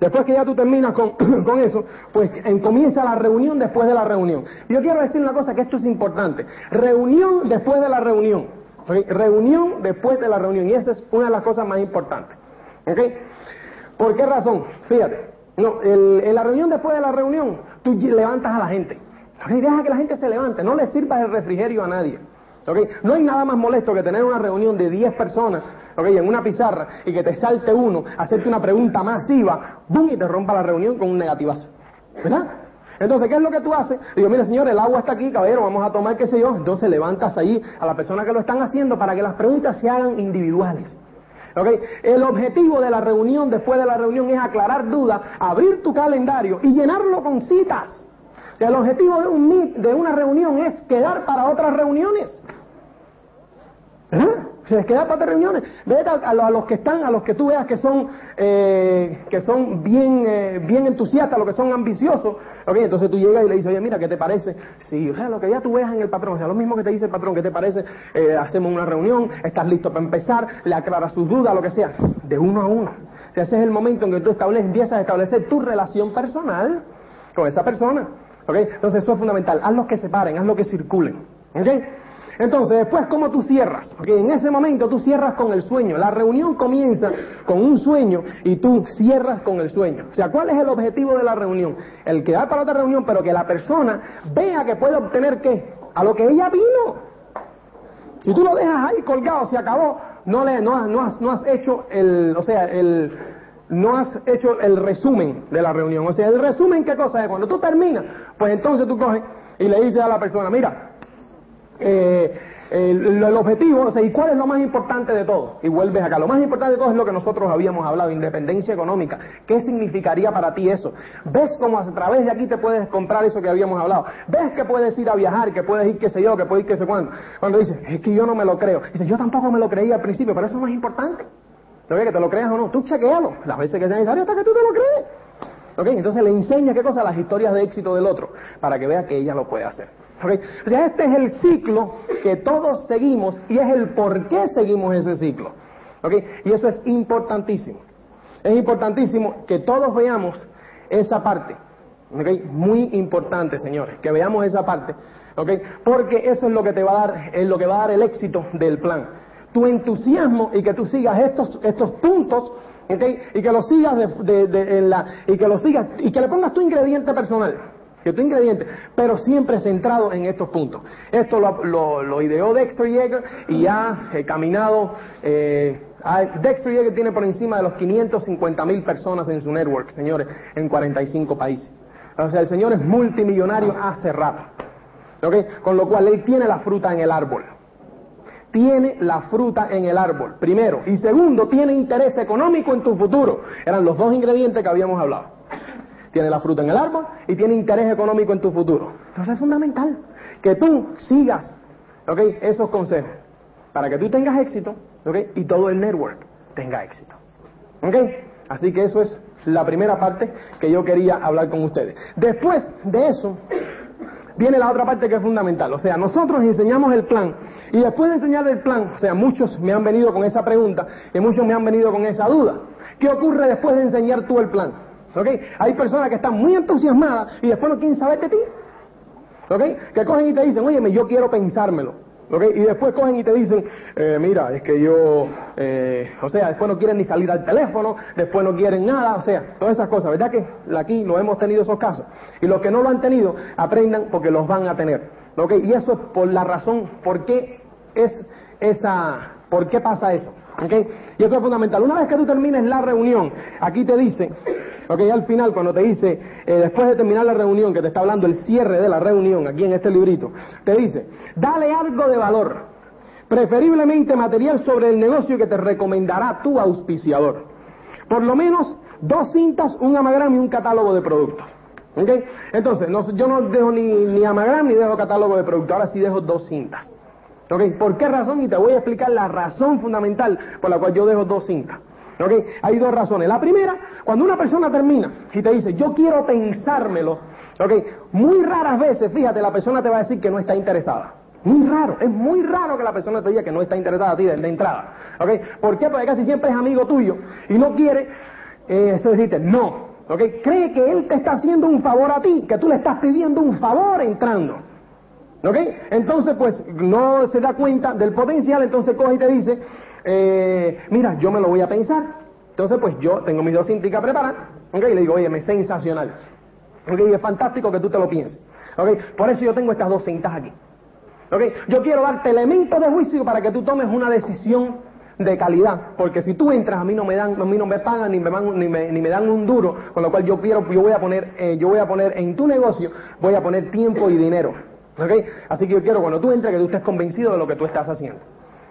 después que ya tú terminas con, (clears throat) con eso, pues en, comienza la reunión después de la reunión. Yo quiero decir una cosa que esto es importante. Reunión después de la reunión. Reunión después de la reunión. Y esa es una de las cosas más importantes. ¿Ok? ¿Por qué razón? Fíjate. No, el, en la reunión después de la reunión, tú levantas a la gente. ¿okay? Deja que la gente se levante, no le sirvas el refrigerio a nadie. ¿okay? No hay nada más molesto que tener una reunión de 10 personas ¿okay? en una pizarra y que te salte uno, hacerte una pregunta masiva, ¡bum! y te rompa la reunión con un negativazo. ¿Verdad? Entonces, ¿qué es lo que tú haces? Digo, mira, señor, el agua está aquí, caballero, vamos a tomar qué sé yo. Entonces levantas ahí a la persona que lo están haciendo para que las preguntas se hagan individuales. ¿Okay? El objetivo de la reunión después de la reunión es aclarar dudas, abrir tu calendario y llenarlo con citas. O sea, el objetivo de, un meet, de una reunión es quedar para otras reuniones. ¿Eh? Se les queda para otras reuniones. Vete a, a, los que están, a los que tú veas que son, eh, que son bien, eh, bien entusiastas, los que son ambiciosos. Okay, entonces tú llegas y le dices, oye, mira, ¿qué te parece? Sí, o sea, lo que ya tú veas en el patrón, o sea, lo mismo que te dice el patrón, ¿qué te parece? Eh, hacemos una reunión, estás listo para empezar, le aclaras sus dudas, lo que sea, de uno a uno. O sea, ese es el momento en que tú estableces, empiezas a establecer tu relación personal con esa persona. ¿okay? Entonces eso es fundamental. Haz lo que separen, haz lo que circulen. ¿okay? Entonces, después, ¿cómo tú cierras? Porque en ese momento tú cierras con el sueño. La reunión comienza con un sueño y tú cierras con el sueño. O sea, ¿cuál es el objetivo de la reunión? El quedar para otra reunión, pero que la persona vea que puede obtener qué? A lo que ella vino. Si tú lo dejas ahí colgado, se acabó, no, le, no, no, has, no has hecho el, o sea, el, no has hecho el resumen de la reunión. O sea, el resumen, ¿qué cosa es? Cuando tú terminas, pues entonces tú coges y le dices a la persona, mira, eh, el, objetivo, ¿y cuál es lo más importante de todo? Y vuelves acá. Lo más importante de todo es lo que nosotros habíamos hablado, independencia económica. ¿Qué significaría para ti eso? ¿Ves cómo a través de aquí te puedes comprar eso que habíamos hablado? ¿Ves que puedes ir a viajar, que puedes ir qué sé yo, que puedes ir qué sé cuándo? Cuando dices, es que yo no me lo creo. Dices, yo tampoco me lo creía al principio, pero eso no es importante. ¿No que te lo creas o no? Tú chequealo. Las veces que sea necesario hasta que tú te lo crees. ¿Ok? Entonces le enseña qué cosa, las historias de éxito del otro, para que vea que ella lo puede hacer. ¿Okay? O este es el ciclo que todos seguimos y es el por qué seguimos ese ciclo. ¿Okay? Y eso es importantísimo. Es importantísimo que todos veamos esa parte. ¿Okay? Muy importante, señores, que veamos esa parte. ¿Okay? Porque eso es lo que te va a dar, es lo que va a dar el éxito del plan. Tu entusiasmo y que tú sigas estos, estos puntos y que lo sigas de, en la, y que lo sigas y que le pongas tu ingrediente personal tu ingrediente, pero siempre centrado en estos puntos. Esto lo, lo, lo ideó Dexter Yeager y ha eh, caminado. Eh, Dexter Yeager tiene por encima de los 550 mil personas en su network, señores, en 45 países. O sea, el señor es multimillonario hace rato. ¿okay? Con lo cual él tiene la fruta en el árbol. Tiene la fruta en el árbol, primero. Y segundo, tiene interés económico en tu futuro. Eran los dos ingredientes que habíamos hablado tiene la fruta en el árbol y tiene interés económico en tu futuro. Entonces es fundamental que tú sigas ¿okay? esos consejos para que tú tengas éxito ¿okay? y todo el network. tenga éxito. ¿Ok? Así que eso es la primera parte que yo quería hablar con ustedes. Después de eso, viene la otra parte que es fundamental. O sea, nosotros enseñamos el plan y después de enseñar el plan, o sea, muchos me han venido con esa pregunta y muchos me han venido con esa duda. ¿Qué ocurre después de enseñar tú el plan? Hay personas que están muy entusiasmadas y después no quieren saber de ti. ¿Ok? Que cogen y te dicen, oye, yo quiero pensármelo. ¿Ok? Y después cogen y te dicen, eh, mira, es que yo, eh, o sea, después no quieren ni salir al teléfono, después no quieren nada, o sea, todas esas cosas. ¿Verdad que aquí lo hemos tenido esos casos? Y los que no lo han tenido, aprendan porque los van a tener. ¿Ok? Y eso es por la razón, ¿por qué es esa, por qué pasa eso? ¿Ok? Y eso es fundamental. Una vez que tú termines la reunión, aquí te dice, Ok, al final, cuando te dice, eh, después de terminar la reunión, que te está hablando el cierre de la reunión, aquí en este librito, te dice, dale algo de valor, preferiblemente material sobre el negocio que te recomendará tu auspiciador. Por lo menos dos cintas, un amagram y un catálogo de productos. ¿Ok? Entonces, yo no dejo ni, ni amagram ni dejo catálogo de productos, ahora sí dejo dos cintas. ¿Ok? ¿Por qué razón? Y te voy a explicar la razón fundamental por la cual yo dejo dos cintas. ¿Ok? Hay dos razones. La primera, cuando una persona termina y te dice, yo quiero pensármelo, ¿ok? Muy raras veces, fíjate, la persona te va a decir que no está interesada. Muy raro, es muy raro que la persona te diga que no está interesada a ti de, entrada. ¿Ok? ¿Por qué? Porque casi siempre es amigo tuyo y no quiere eh, eso decirte no. ¿Ok? Cree que él te está haciendo un favor a ti, que tú le estás pidiendo un favor entrando. ¿Ok? Entonces, pues no se da cuenta del potencial, entonces coge y te dice, eh, mira, yo me lo voy a pensar. Entonces, pues yo tengo mis dos cintas preparadas, ¿ok? Y le digo, oye, me sensacional. ¿Ok? Y es fantástico que tú te lo pienses. ¿Ok? Por eso yo tengo estas dos cintas aquí. ¿Ok? Yo quiero darte elementos de juicio para que tú tomes una decisión de calidad, porque si tú entras a mí no me dan, a mí no me pagan ni me, ni me, ni me dan un duro, con lo cual yo quiero, yo voy a poner, eh, yo voy a poner en tu negocio, voy a poner tiempo y dinero, ¿ok? Así que yo quiero cuando tú entres que tú estés convencido de lo que tú estás haciendo.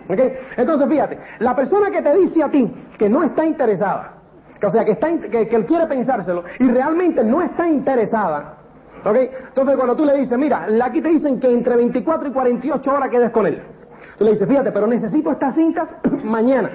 Entonces, fíjate, la persona que te dice a ti que no está interesada, que, o sea, que, está, que, él quiere pensárselo y realmente no está interesada, ¿ok? Entonces, cuando tú le dices, mira, aquí te dicen que entre 24 y 48 horas quedes con él. Tú le dices, fíjate, pero necesito estas cintas (clears throat) mañana.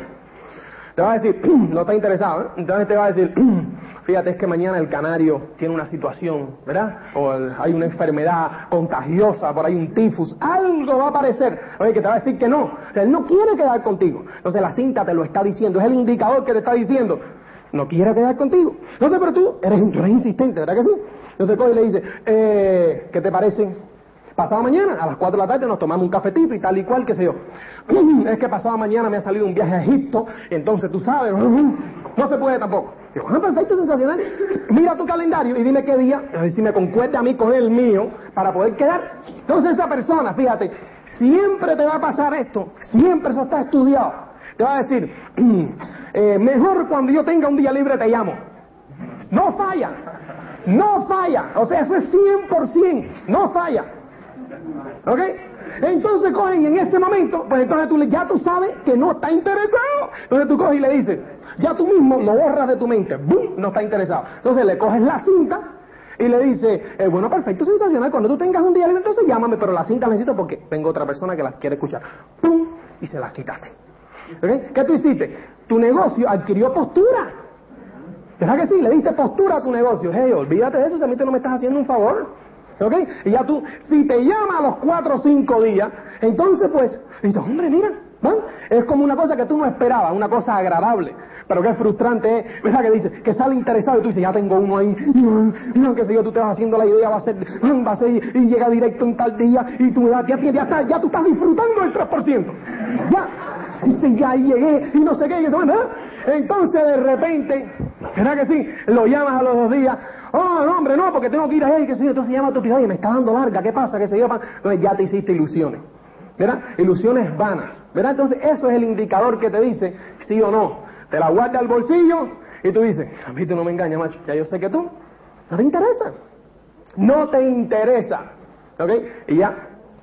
Te va a decir, (clears throat) no está interesado, ¿eh? Entonces te va a decir, (clears throat) fíjate, es que mañana el canario tiene una situación, ¿verdad? O hay una enfermedad contagiosa, por ahí un tifus, algo va a aparecer. Oye, que te va a decir que no. O sea, él no quiere quedar contigo. Entonces la cinta te lo está diciendo, es el indicador que te está diciendo, no quiere quedar contigo. No sé, pero tú eres, insistente, ¿verdad que sí? Entonces coge y le dice, eh, ¿qué te parece? Pasado mañana, a las 4 de la tarde, nos tomamos un cafetito y tal y cual, qué sé yo. (clears throat) Es que pasado mañana me ha salido un viaje a Egipto, entonces tú sabes, no se puede tampoco. Digo, ah, perfecto, sensacional. Mira tu calendario y dime qué día, a si me concuerda a mí con el mío para poder quedar. Entonces esa persona, fíjate, siempre te va a pasar esto, siempre eso está estudiado. Te va a decir, eh, mejor cuando yo tenga un día libre te llamo. No falla, no falla. O sea, eso es 100%, no falla. ¿Ok? Entonces cogen en ese momento, pues entonces tú ya tú sabes que no está interesado. Entonces tú coges y le dices, ya tú mismo lo borras de tu mente, ¡bum! No está interesado. Entonces le coges la cinta y le dices, eh, bueno, perfecto, sensacional, cuando tú tengas un día entonces llámame, pero la cinta necesito porque tengo otra persona que las quiere escuchar. ¡Pum! Y se las quitaste. ¿Ok? ¿Qué tú hiciste? Tu negocio adquirió postura. ¿Verdad que sí? Le diste postura a tu negocio. Hey, olvídate de eso, si a mí te no me estás haciendo un favor. ¿Ok? Y ya tú, si te llama a los cuatro o cinco días, entonces pues, dices, hombre, mira, ¿no? es como una cosa que tú no esperabas, una cosa agradable. Pero qué frustrante es, ¿verdad? Que dice, que sale interesado y tú dices, ya tengo uno ahí, (laughs) no, qué sé yo, tú te vas haciendo la idea, va a ser, (laughs) va a ser, y llega directo en tal día, y tú ya, ya, ya, ya tú estás disfrutando el 3%. Ya, dice, ya llegué, y no sé qué, y eso, ¿verdad? Entonces de repente, ¿verdad que sí? Lo llamas a los dos días, oh, no, hombre, no, porque tengo que ir a él, que sé yo, entonces llama a tu tío, oye, me está dando larga, ¿qué pasa? ¿Qué sé yo? Entonces ya te hiciste ilusiones, ¿verdad? Ilusiones vanas, ¿verdad? Entonces eso es el indicador que te dice sí o no. Te la guarda al bolsillo y tú dices, a mí tú no me engañas, macho, ya yo sé que tú, no te interesa, no te interesa, ¿ok? Y ya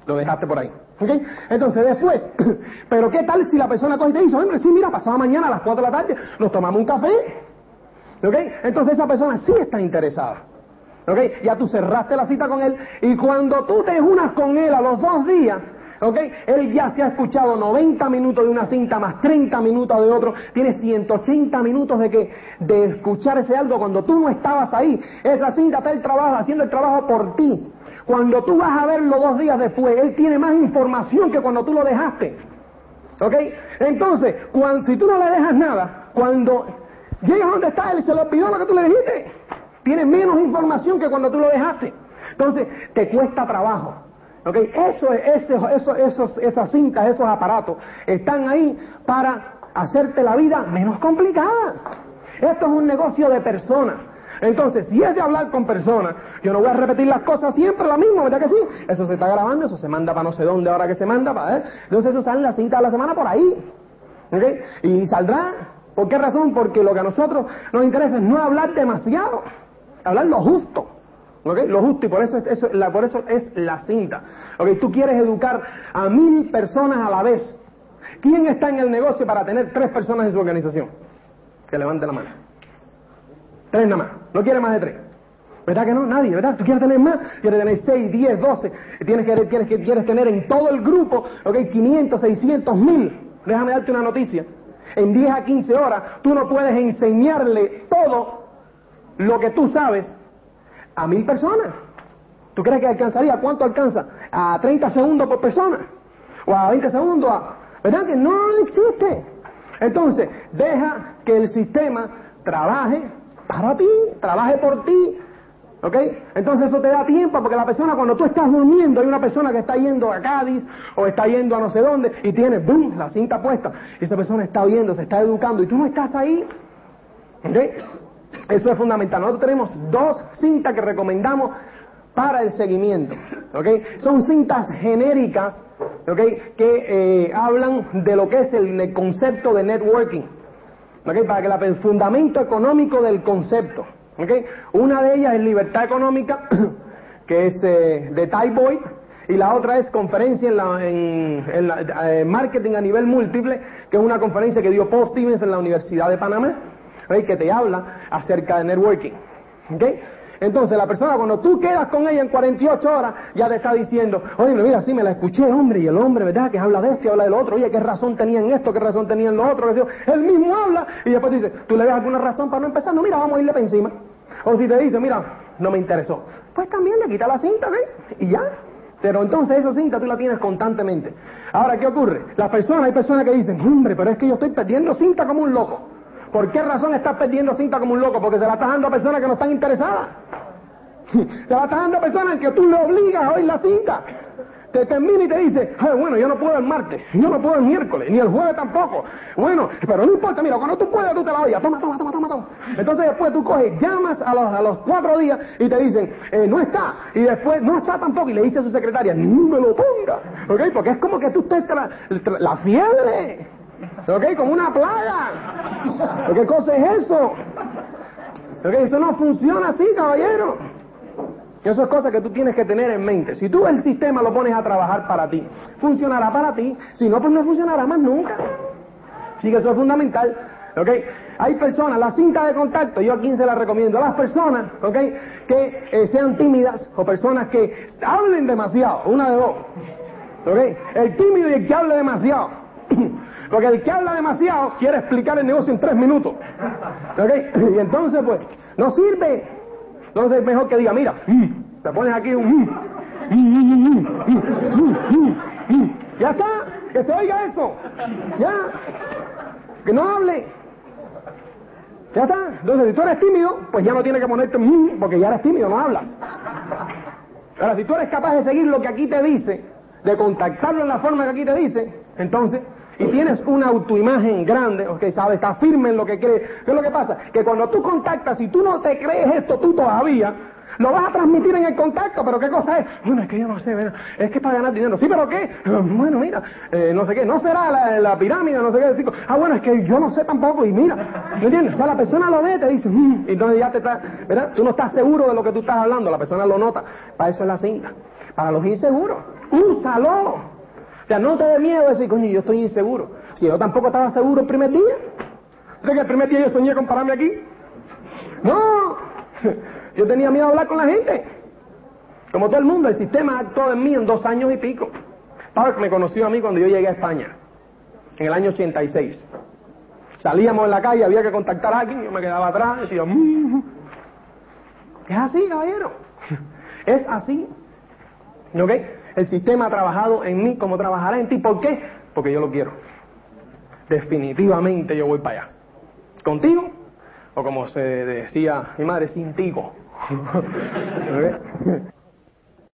lo dejaste por ahí. ¿Ok? Entonces después, (clears throat) pero ¿qué tal si la persona coge y te dice, hombre, sí, mira, pasado mañana a las 4 de la tarde nos tomamos un café? ¿Ok? Entonces esa persona sí está interesada. ¿Ok? Ya tú cerraste la cita con él y cuando tú te unas con él a los dos días, ¿ok? Él ya se ha escuchado 90 minutos de una cinta más 30 minutos de otro, tiene 180 minutos de que de escuchar ese algo cuando tú no estabas ahí. Esa cinta está el trabajo, haciendo el trabajo por ti. Cuando tú vas a verlo dos días después, él tiene más información que cuando tú lo dejaste. ¿Ok? Entonces, cuando, si tú no le dejas nada, cuando llegas donde está él y se lo olvidó lo que tú le dijiste, tiene menos información que cuando tú lo dejaste. Entonces, te cuesta trabajo. ¿Ok? Eso, eso, eso, esos, esas cintas, esos aparatos, están ahí para hacerte la vida menos complicada. Esto es un negocio de personas. Entonces, si es de hablar con personas, yo no voy a repetir las cosas siempre la misma, ¿verdad que sí? Eso se está grabando, eso se manda para no sé dónde ahora que se manda, ¿eh? Entonces eso sale en la cinta de la semana por ahí. ¿Ok? Y saldrá. ¿Por qué razón? Porque lo que a nosotros nos interesa es no hablar demasiado, hablar lo justo. ¿Ok? Lo justo, y por eso, eso, la, por eso es la cinta. ¿Ok? Tú quieres educar a mil personas a la vez. ¿Quién está en el negocio para tener tres personas en su organización? Que levante la mano. Tres nada más. No quiere más de tres. ¿Verdad que no? Nadie, ¿verdad? Tú quieres tener más, quieres tener seis, diez, doce. Tienes que, tienes que, quieres tener en todo el grupo, ok, 500, 600, mil. Déjame darte una noticia. En 10 a 15 horas, tú no puedes enseñarle todo lo que tú sabes a mil personas. ¿Tú crees que alcanzaría? ¿Cuánto alcanza? ¿A 30 segundos por persona? ¿O a 20 segundos? ¿Verdad que no existe? Entonces, deja que el sistema trabaje para ti, trabaje por ti. ¿Ok? Entonces eso te da tiempo porque la persona cuando tú estás durmiendo hay una persona que está yendo a Cádiz o está yendo a no sé dónde y tiene, ¡boom!, la cinta puesta. Y esa persona está oyendo, se está educando y tú no estás ahí. ¿Ok? Eso es fundamental. Nosotros tenemos dos cintas que recomendamos para el seguimiento. ¿ok? Son cintas genéricas ¿ok? que eh, hablan de lo que es el, concepto de networking. ¿ok? Para que el fundamento económico del concepto. ¿Ok? Una de ellas es libertad económica, (clears throat) que es eh, de Ty Boyd, y la otra es conferencia en, la, en, la, eh, marketing a nivel múltiple, que es una conferencia que dio Paul Stevens en la Universidad de Panamá que te habla acerca de networking. Entonces la persona cuando tú quedas con ella en 48 horas ya te está diciendo, oye, mira, sí me la escuché, hombre, y el hombre, ¿verdad? Que habla de esto y habla del otro, oye, ¿qué razón tenía en esto? ¿Qué razón tenía en lo otro? Él mismo habla y después dice, ¿tú le ves alguna razón para no empezar? No, mira, vamos a irle para encima. O si te dice, mira, no me interesó, pues también le quita la cinta, ¿ves? Y ya. Pero entonces esa cinta tú la tienes constantemente. Ahora, ¿qué ocurre? Las personas, hay personas que dicen, hombre, pero es que yo estoy perdiendo cinta como un loco. ¿Por qué razón estás perdiendo cinta como un loco? Porque se la estás dando a personas que no están interesadas. (laughs) Se la estás dando a personas que tú le obligas a oír la cinta. Te termina y te dice, bueno, yo no puedo el martes, yo no puedo el miércoles, ni el jueves tampoco. Bueno, pero no importa, mira, cuando tú puedas tú te la oyes. Toma, toma, toma, toma, toma. Entonces después tú coges, llamas a los, a los cuatro días y te dicen, eh, no está. Y después, no está tampoco. Y le dice a su secretaria, ni me lo ponga. ¿Ok? Porque es como que tú estés la, la fiebre. ¿Ok? Como una plaga. ¿Qué cosa es eso? ¿Ok? Eso no funciona así, caballero. Eso es cosa que tú tienes que tener en mente. Si tú el sistema lo pones a trabajar para ti, funcionará para ti. Si no, pues no funcionará más nunca. Así que eso es fundamental. ¿Ok? Hay personas, la cinta de contacto, yo a quién se la recomiendo, a las personas, ¿ok? Que eh, sean tímidas o personas que hablen demasiado, una de dos. ¿Ok? El tímido y el que hable demasiado. (clears throat) Porque el que habla demasiado quiere explicar el negocio en tres minutos. ¿Ok? Y entonces, pues, no sirve. Entonces es mejor que diga, mira, te pones aquí un... Ya está, que se oiga eso. Ya. Que no hable. Ya está. Entonces, si tú eres tímido, pues ya no tienes que ponerte porque ya eres tímido, no hablas. Ahora, si tú eres capaz de seguir lo que aquí te dice, de contactarlo en la forma que aquí te dice, entonces y tienes una autoimagen grande, ok, sabes, estás firme en lo que crees. ¿Qué es lo que pasa? Que cuando tú contactas, si tú no te crees esto tú todavía, lo vas a transmitir en el contacto, pero ¿qué cosa es? Bueno, es que yo no sé, es que es para ganar dinero. Sí, pero ¿qué? (laughs) Bueno, mira, eh, no sé qué, no será la, pirámide, no sé qué. Ah, bueno, es que yo no sé tampoco, y mira, ¿me entiendes? O sea, la persona lo ve, te dice, mm", y entonces ya te está, ¿verdad? Tú no estás seguro de lo que tú estás hablando, la persona lo nota. Para eso es la cinta. Para los inseguros, úsalo. O sea, no te dé miedo decir, coño, yo estoy inseguro. Si yo tampoco estaba seguro el primer día. ¿Sabes que el primer día yo soñé con pararme aquí? No, (laughs) yo tenía miedo de hablar con la gente. Como todo el mundo, el sistema actuó en mí en dos años y pico. Park me conoció a mí cuando yo llegué a España, en el año 86. Salíamos en la calle, había que contactar a alguien, yo me quedaba atrás, decía, mmm. es así, caballero, (laughs) es así. ¿Ok? El sistema ha trabajado en mí como trabajará en ti. ¿Por qué? Porque yo lo quiero. Definitivamente yo voy para allá. ¿Contigo? O como se decía mi madre, sin tigo. (laughs)